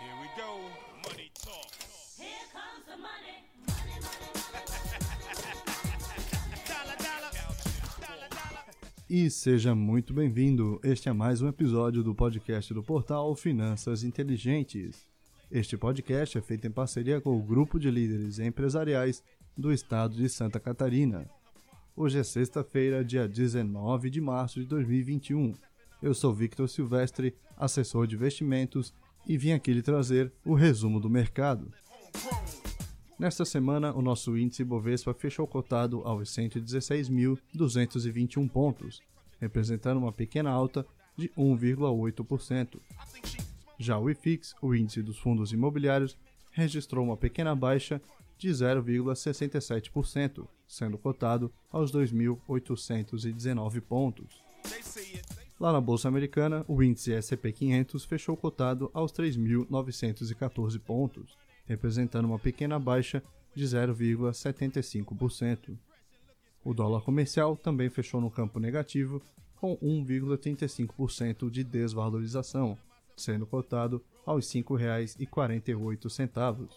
Here we go. Money talk. Here comes the money. Money, money, E seja muito bem-vindo. Este é mais um episódio do podcast do portal Finanças Inteligentes. Este podcast é feito em parceria com o grupo de líderes empresariais do estado de Santa Catarina. Hoje é sexta-feira, dia 19 de março de 2021. Eu sou Victor Silvestre, assessor de investimentos, e vim aqui lhe trazer o resumo do mercado. Nesta semana, o nosso índice Bovespa fechou cotado aos 116.221 pontos, representando uma pequena alta de 1,8%. Já o IFIX, o índice dos fundos imobiliários, registrou uma pequena baixa de 0,67%, sendo cotado aos 2.819 pontos. Lá na Bolsa Americana, o índice S&P 500 fechou cotado aos 3.914 pontos, representando uma pequena baixa de 0,75%. O dólar comercial também fechou no campo negativo, com 1,35% de desvalorização, sendo cotado aos R$ 5,48.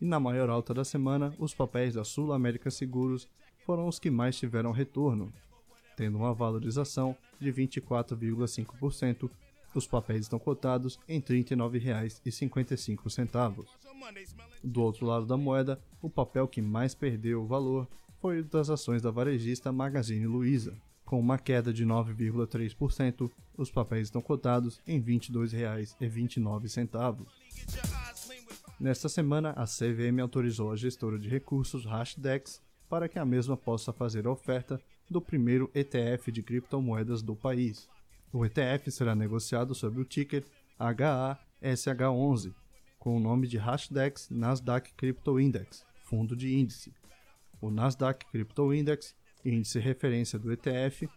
E na maior alta da semana, os papéis da Sul América Seguros foram os que mais tiveram retorno, tendo uma valorização de 24,5%. Os papéis estão cotados em R$ 39,55. Do outro lado da moeda, o papel que mais perdeu valor foi o das ações da varejista Magazine Luiza. Com uma queda de 9,3%, os papéis estão cotados em R$ 22,29. Nesta semana, a CVM autorizou a gestora de recursos Hashdex para que a mesma possa fazer a oferta do primeiro ETF de criptomoedas do país. O ETF será negociado sob o ticker HASH11, com o nome de Hashdex Nasdaq Crypto Index, fundo de índice. O Nasdaq Crypto Index, índice referência do ETF,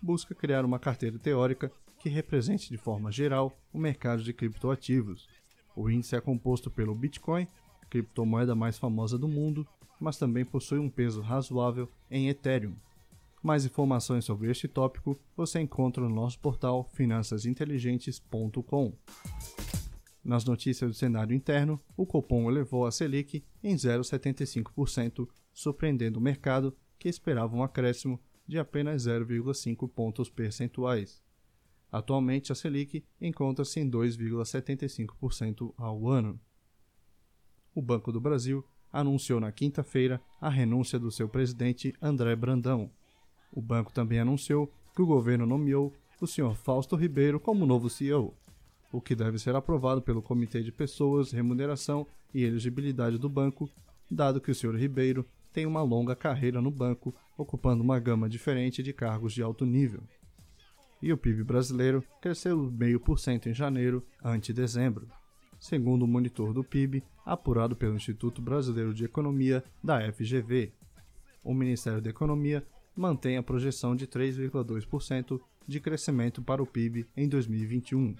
busca criar uma carteira teórica que represente de forma geral o mercado de criptoativos. O índice é composto pelo Bitcoin, criptomoeda mais famosa do mundo, mas também possui um peso razoável em Ethereum. Mais informações sobre este tópico você encontra no nosso portal finançasinteligentes.com. Nas notícias do cenário interno, o Copom elevou a Selic em 0,75%, surpreendendo o mercado, que esperava um acréscimo de apenas 0,5 pontos percentuais. Atualmente, a Selic encontra-se em 2,75% ao ano. O Banco do Brasil anunciou na quinta-feira a renúncia do seu presidente André Brandão. O banco também anunciou que o governo nomeou o Sr. Fausto Ribeiro como novo CEO, o que deve ser aprovado pelo Comitê de Pessoas, Remuneração e Elegibilidade do banco, dado que o Sr. Ribeiro tem uma longa carreira no banco, ocupando uma gama diferente de cargos de alto nível. E o PIB brasileiro cresceu 0,5% em janeiro ante dezembro, segundo o monitor do PIB apurado pelo Instituto Brasileiro de Economia da FGV. O Ministério da Economia mantém a projeção de 3,2% de crescimento para o PIB em 2021.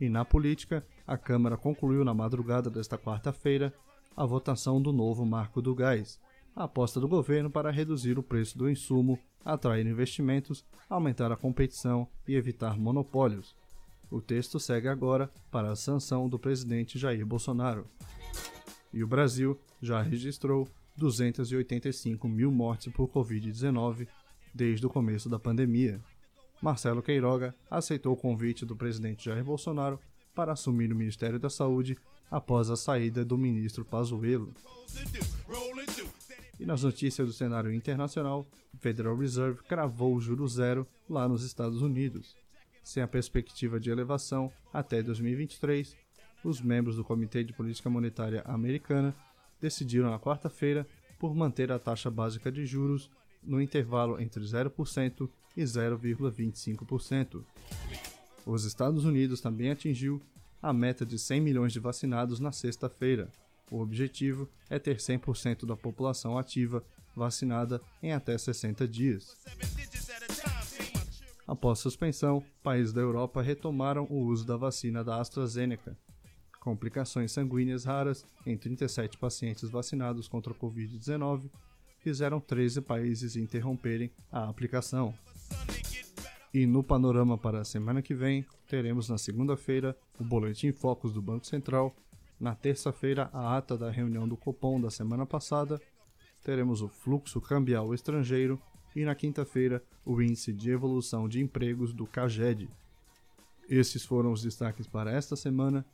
E na política, a Câmara concluiu na madrugada desta quarta-feira a votação do novo marco do gás, a aposta do governo para reduzir o preço do insumo, atrair investimentos, aumentar a competição e evitar monopólios. O texto segue agora para a sanção do presidente Jair Bolsonaro. E o Brasil já registrou 285 mil mortes por Covid-19 desde o começo da pandemia. Marcelo Queiroga aceitou o convite do presidente Jair Bolsonaro para assumir o Ministério da Saúde após a saída do ministro Pazuello. E nas notícias do cenário internacional, Federal Reserve cravou o juro zero lá nos Estados Unidos. Sem a perspectiva de elevação até 2023, os membros do Comitê de Política Monetária Americana decidiram na quarta-feira por manter a taxa básica de juros no intervalo entre 0% e 0,25%. Os Estados Unidos também atingiu a meta de 100 milhões de vacinados na sexta-feira. O objetivo é ter 100% da população ativa vacinada em até 60 dias. Após suspensão, países da Europa retomaram o uso da vacina da AstraZeneca. Complicações sanguíneas raras em 37 pacientes vacinados contra a Covid-19 fizeram 13 países interromperem a aplicação. E no panorama para a semana que vem, teremos na segunda-feira o Boletim Focus do Banco Central, na terça-feira a ata da reunião do Copom da semana passada, teremos o fluxo cambial estrangeiro e na quinta-feira o índice de evolução de empregos do CAGED. Esses foram os destaques para esta semana.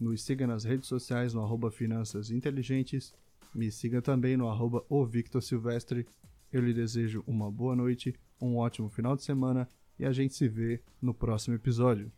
Nos siga nas redes sociais no arroba Finanças Inteligentes. Me siga também no arroba o Victor Silvestre. Eu lhe desejo uma boa noite, um ótimo final de semana e a gente se vê no próximo episódio.